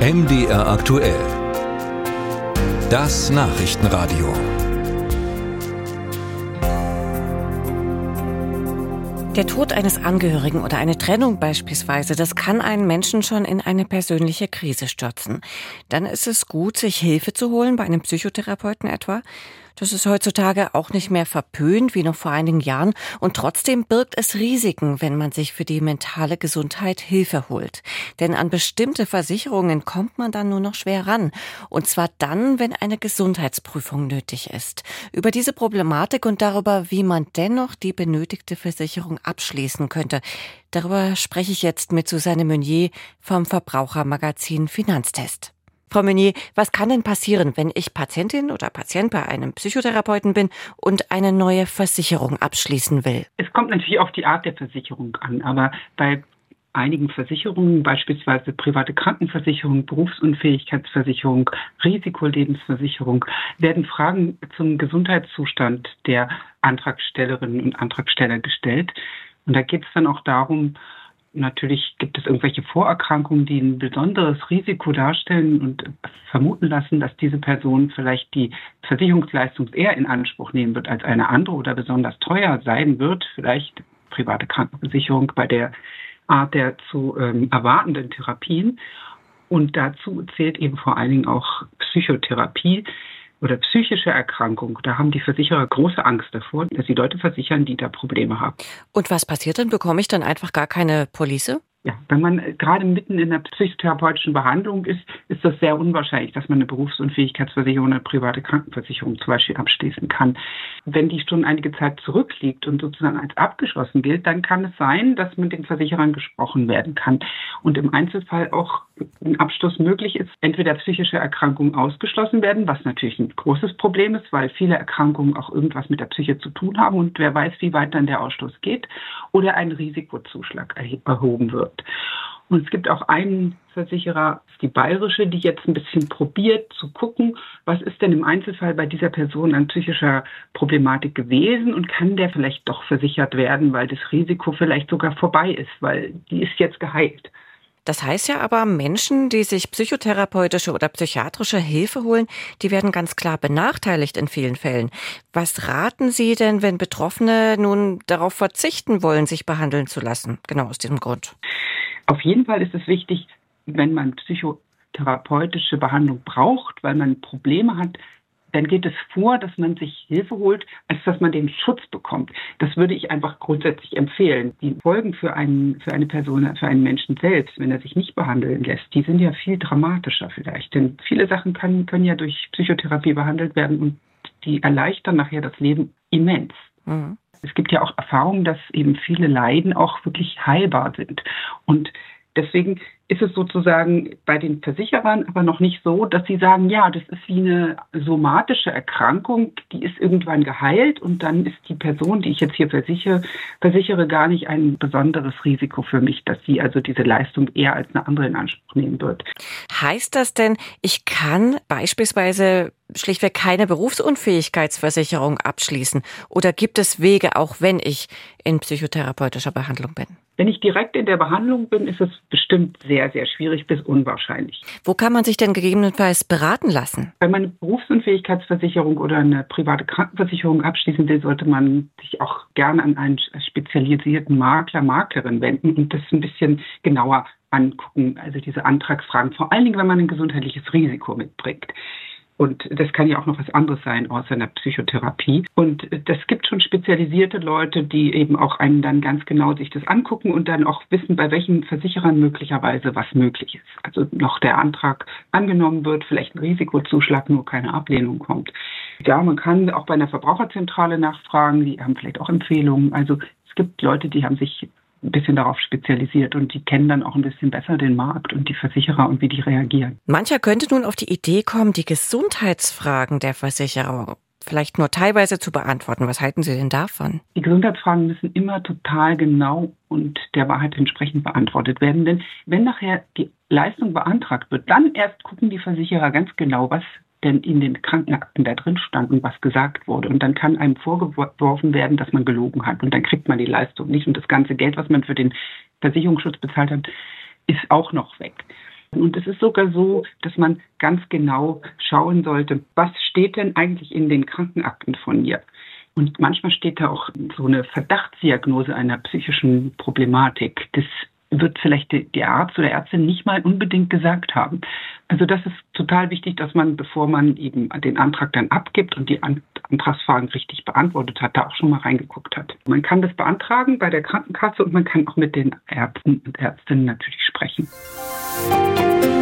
MDR aktuell. Das Nachrichtenradio. Der Tod eines Angehörigen oder eine Trennung beispielsweise, das kann einen Menschen schon in eine persönliche Krise stürzen. Dann ist es gut, sich Hilfe zu holen, bei einem Psychotherapeuten etwa. Das ist heutzutage auch nicht mehr verpönt wie noch vor einigen Jahren und trotzdem birgt es Risiken, wenn man sich für die mentale Gesundheit Hilfe holt. Denn an bestimmte Versicherungen kommt man dann nur noch schwer ran. Und zwar dann, wenn eine Gesundheitsprüfung nötig ist. Über diese Problematik und darüber, wie man dennoch die benötigte Versicherung abschließen könnte, darüber spreche ich jetzt mit Susanne Meunier vom Verbrauchermagazin Finanztest. Frau Meunier, was kann denn passieren, wenn ich Patientin oder Patient bei einem Psychotherapeuten bin und eine neue Versicherung abschließen will? Es kommt natürlich auf die Art der Versicherung an, aber bei einigen Versicherungen, beispielsweise private Krankenversicherung, Berufsunfähigkeitsversicherung, Risikolebensversicherung, werden Fragen zum Gesundheitszustand der Antragstellerinnen und Antragsteller gestellt. Und da geht es dann auch darum, Natürlich gibt es irgendwelche Vorerkrankungen, die ein besonderes Risiko darstellen und vermuten lassen, dass diese Person vielleicht die Versicherungsleistung eher in Anspruch nehmen wird als eine andere oder besonders teuer sein wird, vielleicht private Krankenversicherung bei der Art der zu ähm, erwartenden Therapien. Und dazu zählt eben vor allen Dingen auch Psychotherapie oder psychische Erkrankung, da haben die Versicherer große Angst davor, dass sie Leute versichern, die da Probleme haben. Und was passiert dann? Bekomme ich dann einfach gar keine Police? Ja, wenn man gerade mitten in der psychotherapeutischen Behandlung ist, ist das sehr unwahrscheinlich, dass man eine Berufsunfähigkeitsversicherung oder eine private Krankenversicherung zum Beispiel abschließen kann. Wenn die schon einige Zeit zurückliegt und sozusagen als abgeschlossen gilt, dann kann es sein, dass mit den Versicherern gesprochen werden kann und im Einzelfall auch ein Abschluss möglich ist, entweder psychische Erkrankungen ausgeschlossen werden, was natürlich ein großes Problem ist, weil viele Erkrankungen auch irgendwas mit der Psyche zu tun haben und wer weiß, wie weit dann der Ausschluss geht, oder ein Risikozuschlag erhoben wird wird. Und es gibt auch einen Versicherer, die Bayerische, die jetzt ein bisschen probiert zu gucken, was ist denn im Einzelfall bei dieser Person an psychischer Problematik gewesen und kann der vielleicht doch versichert werden, weil das Risiko vielleicht sogar vorbei ist, weil die ist jetzt geheilt. Das heißt ja aber, Menschen, die sich psychotherapeutische oder psychiatrische Hilfe holen, die werden ganz klar benachteiligt in vielen Fällen. Was raten Sie denn, wenn Betroffene nun darauf verzichten wollen, sich behandeln zu lassen? Genau aus diesem Grund. Auf jeden Fall ist es wichtig, wenn man psychotherapeutische Behandlung braucht, weil man Probleme hat, dann geht es vor, dass man sich Hilfe holt, als dass man den Schutz bekommt. Das würde ich einfach grundsätzlich empfehlen. Die Folgen für, einen, für eine Person, für einen Menschen selbst, wenn er sich nicht behandeln lässt, die sind ja viel dramatischer vielleicht. Denn viele Sachen können, können ja durch Psychotherapie behandelt werden und die erleichtern nachher das Leben immens. Mhm. Es gibt ja auch Erfahrungen, dass eben viele Leiden auch wirklich heilbar sind. Und deswegen ist es sozusagen bei den Versicherern aber noch nicht so, dass sie sagen, ja, das ist wie eine somatische Erkrankung, die ist irgendwann geheilt und dann ist die Person, die ich jetzt hier versichere, versichere gar nicht ein besonderes Risiko für mich, dass sie also diese Leistung eher als eine andere in Anspruch nehmen wird. Heißt das denn, ich kann beispielsweise schlichtweg keine Berufsunfähigkeitsversicherung abschließen? Oder gibt es Wege, auch wenn ich in psychotherapeutischer Behandlung bin? Wenn ich direkt in der Behandlung bin, ist es bestimmt sehr, sehr schwierig bis unwahrscheinlich. Wo kann man sich denn gegebenenfalls beraten lassen? Wenn man eine Berufsunfähigkeitsversicherung oder eine private Krankenversicherung abschließen will, sollte man sich auch gerne an einen spezialisierten Makler, Maklerin wenden und das ein bisschen genauer angucken, also diese Antragsfragen, vor allen Dingen, wenn man ein gesundheitliches Risiko mitbringt. Und das kann ja auch noch was anderes sein außer einer Psychotherapie. Und das gibt schon spezialisierte Leute, die eben auch einen dann ganz genau sich das angucken und dann auch wissen, bei welchen Versicherern möglicherweise was möglich ist. Also noch der Antrag angenommen wird, vielleicht ein Risikozuschlag, nur keine Ablehnung kommt. Ja, man kann auch bei einer Verbraucherzentrale nachfragen, die haben vielleicht auch Empfehlungen. Also es gibt Leute, die haben sich ein bisschen darauf spezialisiert und die kennen dann auch ein bisschen besser den Markt und die Versicherer und wie die reagieren. Mancher könnte nun auf die Idee kommen, die Gesundheitsfragen der Versicherer vielleicht nur teilweise zu beantworten. Was halten Sie denn davon? Die Gesundheitsfragen müssen immer total genau und der Wahrheit entsprechend beantwortet werden. Denn wenn nachher die Leistung beantragt wird, dann erst gucken die Versicherer ganz genau, was denn in den Krankenakten da drin stand und was gesagt wurde. Und dann kann einem vorgeworfen werden, dass man gelogen hat. Und dann kriegt man die Leistung nicht. Und das ganze Geld, was man für den Versicherungsschutz bezahlt hat, ist auch noch weg. Und es ist sogar so, dass man ganz genau schauen sollte, was steht denn eigentlich in den Krankenakten von mir? Und manchmal steht da auch so eine Verdachtsdiagnose einer psychischen Problematik. Das wird vielleicht der Arzt oder Ärztin nicht mal unbedingt gesagt haben. Also das ist total wichtig, dass man, bevor man eben den Antrag dann abgibt und die Antragsfragen richtig beantwortet hat, da auch schon mal reingeguckt hat. Man kann das beantragen bei der Krankenkasse und man kann auch mit den Ärzten und Ärztinnen natürlich sprechen. Musik